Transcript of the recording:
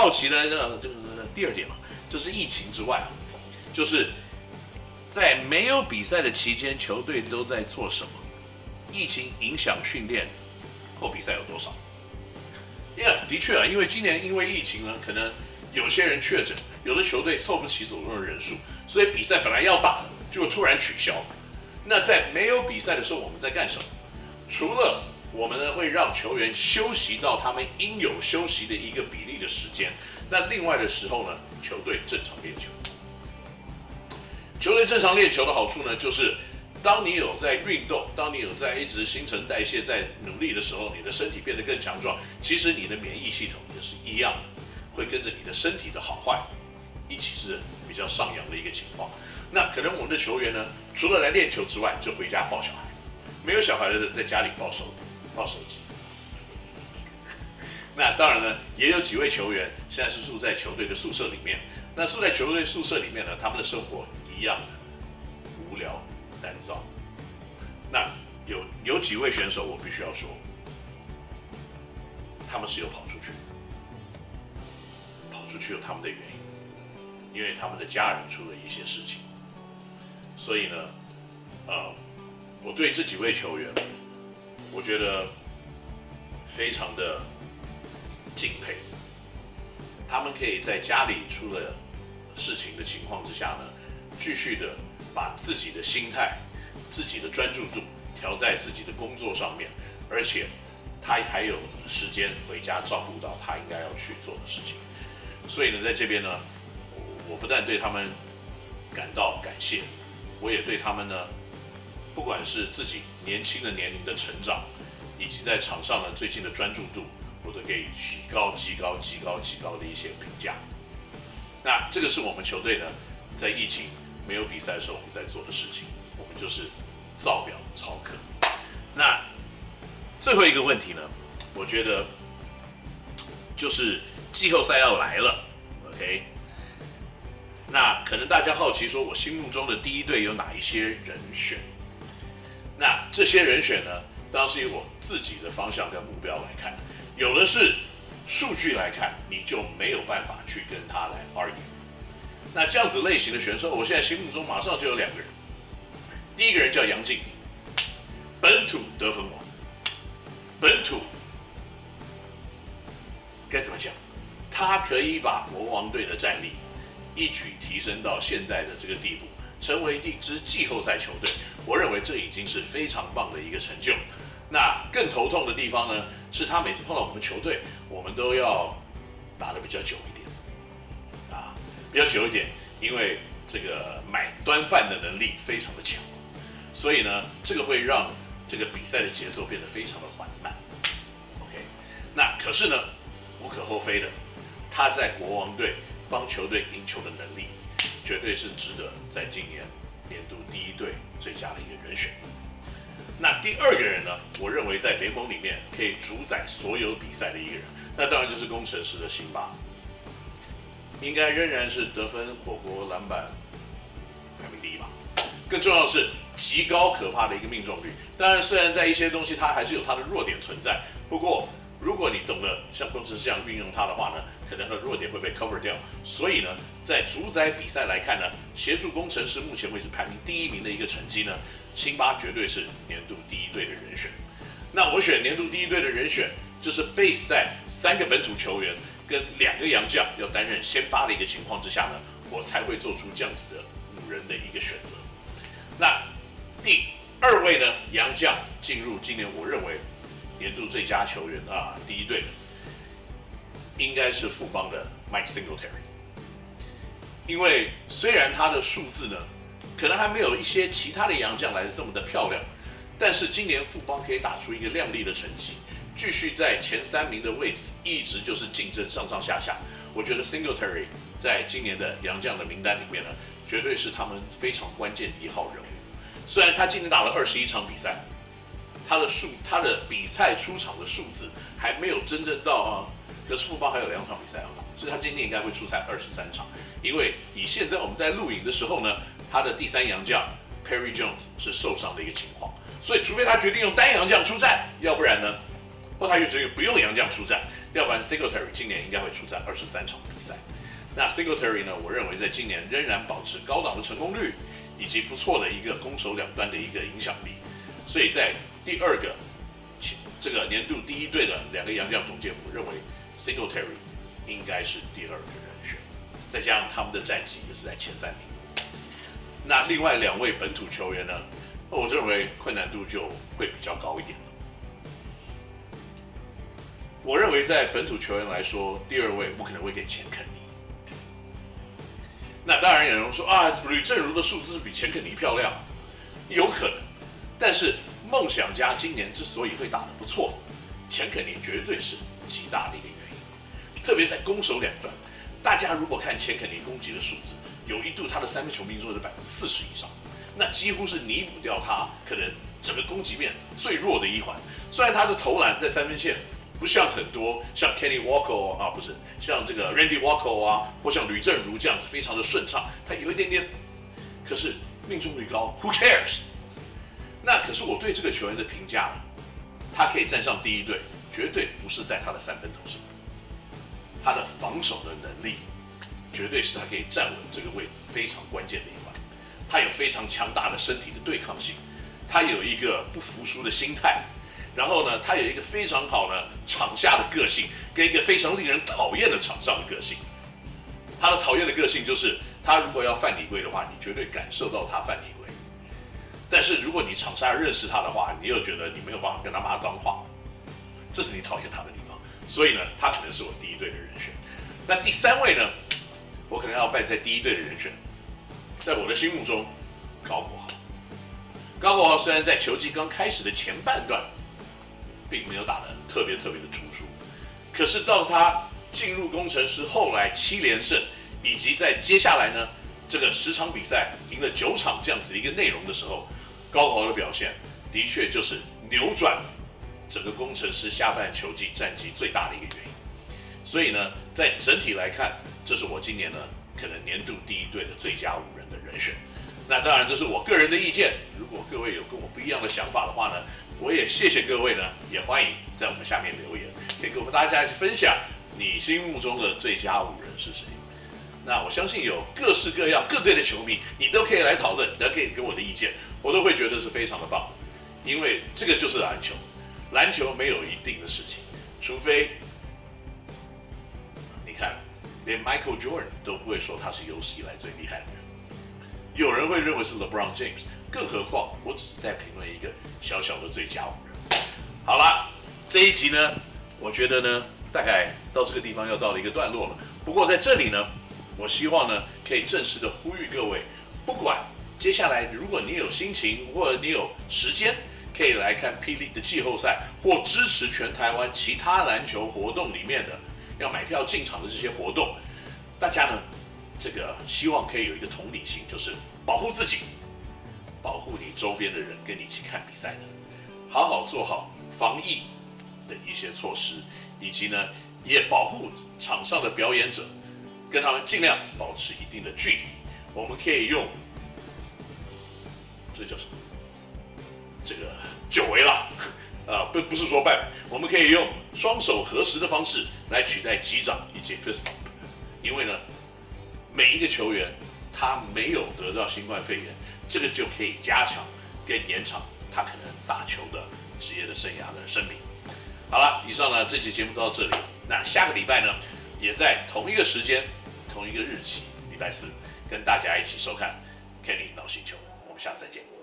好奇呢这个这个第二点嘛，就是疫情之外啊，就是在没有比赛的期间，球队都在做什么？疫情影响训练或比赛有多少？呀、yeah，的确啊，因为今年因为疫情呢，可能有些人确诊，有的球队凑不齐总共的人数，所以比赛本来要打，就突然取消。那在没有比赛的时候，我们在干什么？除了我们呢会让球员休息到他们应有休息的一个比例的时间，那另外的时候呢，球队正常练球。球队正常练球的好处呢，就是。当你有在运动，当你有在一直新陈代谢在努力的时候，你的身体变得更强壮。其实你的免疫系统也是一样的，会跟着你的身体的好坏一起是比较上扬的一个情况。那可能我们的球员呢，除了来练球之外，就回家抱小孩；没有小孩的在家里抱手抱手机。那当然呢，也有几位球员现在是住在球队的宿舍里面。那住在球队宿舍里面呢，他们的生活一样的无聊。单造，那有有几位选手，我必须要说，他们是有跑出去，跑出去有他们的原因，因为他们的家人出了一些事情，所以呢，呃，我对这几位球员，我觉得非常的敬佩，他们可以在家里出了事情的情况之下呢，继续的。把自己的心态、自己的专注度调在自己的工作上面，而且他还有时间回家照顾到他应该要去做的事情。所以呢，在这边呢，我不但对他们感到感谢，我也对他们呢，不管是自己年轻的年龄的成长，以及在场上呢最近的专注度，我都给予极高、极高、极高、极高的一些评价。那这个是我们球队呢，在疫情。没有比赛的时候，我们在做的事情，我们就是造表超课。那最后一个问题呢，我觉得就是季后赛要来了，OK？那可能大家好奇说，我心目中的第一队有哪一些人选？那这些人选呢，当然是以我自己的方向跟目标来看，有的是数据来看，你就没有办法去跟他来 argue。那这样子类型的选手，我现在心目中马上就有两个人。第一个人叫杨敬敏，本土得分王，本土该怎么讲？他可以把国王队的战力一举提升到现在的这个地步，成为一支季后赛球队。我认为这已经是非常棒的一个成就。那更头痛的地方呢，是他每次碰到我们球队，我们都要打得比较久一点。啊比较久一点，因为这个买端饭的能力非常的强，所以呢，这个会让这个比赛的节奏变得非常的缓慢。OK，那可是呢，无可厚非的，他在国王队帮球队赢球的能力，绝对是值得在今年年度第一队最佳的一个人选。那第二个人呢，我认为在联盟里面可以主宰所有比赛的一个人，那当然就是工程师的辛巴。应该仍然是得分、火锅、篮板排名第一吧。更重要的是极高可怕的一个命中率。当然，虽然在一些东西它还是有它的弱点存在，不过如果你懂得像工程师这样运用它的话呢，可能它的弱点会被 cover 掉。所以呢，在主宰比赛来看呢，协助工程师目前为止排名第一名的一个成绩呢，辛巴绝对是年度第一队的人选。那我选年度第一队的人选，就是 base 在三个本土球员。跟两个洋将要担任先发的一个情况之下呢，我才会做出这样子的五人的一个选择。那第二位呢，洋将进入今年我认为年度最佳球员啊，第一队的应该是富邦的 Mike Singletary。因为虽然他的数字呢，可能还没有一些其他的洋将来的这么的漂亮，但是今年富邦可以打出一个亮丽的成绩。继续在前三名的位置，一直就是竞争上上下下。我觉得 Singletary 在今年的洋将的名单里面呢，绝对是他们非常关键的一号人物。虽然他今年打了二十一场比赛，他的数他的比赛出场的数字还没有真正到啊，可是富邦还有两场比赛要打，所以他今年应该会出赛二十三场。因为以现在我们在录影的时候呢，他的第三洋将 Perry Jones 是受伤的一个情况，所以除非他决定用单洋将出战，要不然呢？或他又决定不用洋将出战，要不然 Secretary 今年应该会出战二十三场比赛。那 Secretary 呢，我认为在今年仍然保持高档的成功率，以及不错的一个攻守两端的一个影响力。所以在第二个这个年度第一队的两个洋将中间，我认为 Singletary 应该是第二个人选，再加上他们的战绩也是在前三名。那另外两位本土球员呢，我认为困难度就会比较高一点。我认为在本土球员来说，第二位不可能会给钱肯尼。那当然有人说啊，吕正如的数字比钱肯尼漂亮，有可能。但是梦想家今年之所以会打得不错，钱肯尼绝对是极大的一个原因。特别在攻守两端，大家如果看钱肯尼攻击的数字，有一度他的三分球命中率是百分之四十以上，那几乎是弥补掉他可能整个攻击面最弱的一环。虽然他的投篮在三分线。不像很多像 Kenny Walker 啊，不是像这个 Randy Walker 啊，或像吕政儒这样子非常的顺畅，他有一点点，可是命中率高，Who cares？那可是我对这个球员的评价，他可以站上第一队，绝对不是在他的三分投上，他的防守的能力，绝对是他可以站稳这个位置非常关键的一环。他有非常强大的身体的对抗性，他有一个不服输的心态。然后呢，他有一个非常好的场下的个性，跟一个非常令人讨厌的场上的个性。他的讨厌的个性就是，他如果要犯违规的话，你绝对感受到他犯违规。但是如果你场下认识他的话，你又觉得你没有办法跟他骂脏话，这是你讨厌他的地方。所以呢，他可能是我第一队的人选。那第三位呢，我可能要摆在第一队的人选，在我的心目中，高国豪。高国豪虽然在球季刚开始的前半段，并没有打得特别特别的突出，可是到他进入工程师，后来七连胜，以及在接下来呢，这个十场比赛赢了九场这样子一个内容的时候，高豪的表现的确就是扭转整个工程师下半球季战绩最大的一个原因。所以呢，在整体来看，这是我今年呢可能年度第一队的最佳五人的人选。那当然这是我个人的意见，如果各位有跟我不一样的想法的话呢，我也谢谢各位呢，也欢迎在我们下面留言，可以跟我们大家一起分享你心目中的最佳五人是谁。那我相信有各式各样各队的球迷，你都可以来讨论，都可以给我的意见，我都会觉得是非常的棒的，因为这个就是篮球，篮球没有一定的事情，除非你看，连 Michael Jordan 都不会说他是有史以来最厉害的人。有人会认为是 LeBron James，更何况我只是在评论一个小小的最佳五人。好了，这一集呢，我觉得呢，大概到这个地方要到了一个段落了。不过在这里呢，我希望呢，可以正式的呼吁各位，不管接下来如果你有心情或者你有时间，可以来看霹雳的季后赛，或支持全台湾其他篮球活动里面的要买票进场的这些活动，大家呢，这个希望可以有一个同理心，就是保护自己，保护你周边的人，跟你一起看比赛的，好好做好防疫的一些措施，以及呢，也保护场上的表演者，跟他们尽量保持一定的距离。我们可以用这叫什么？这个久违了啊，不不是说拜拜，我们可以用双手合十的方式来取代击掌以及 fist bump，因为呢。每一个球员，他没有得到新冠肺炎，这个就可以加强跟延长他可能打球的职业的生涯的生命。好了，以上呢这期节目到这里，那下个礼拜呢，也在同一个时间、同一个日期，礼拜四，跟大家一起收看 Kenny 脑星球，我们下次再见。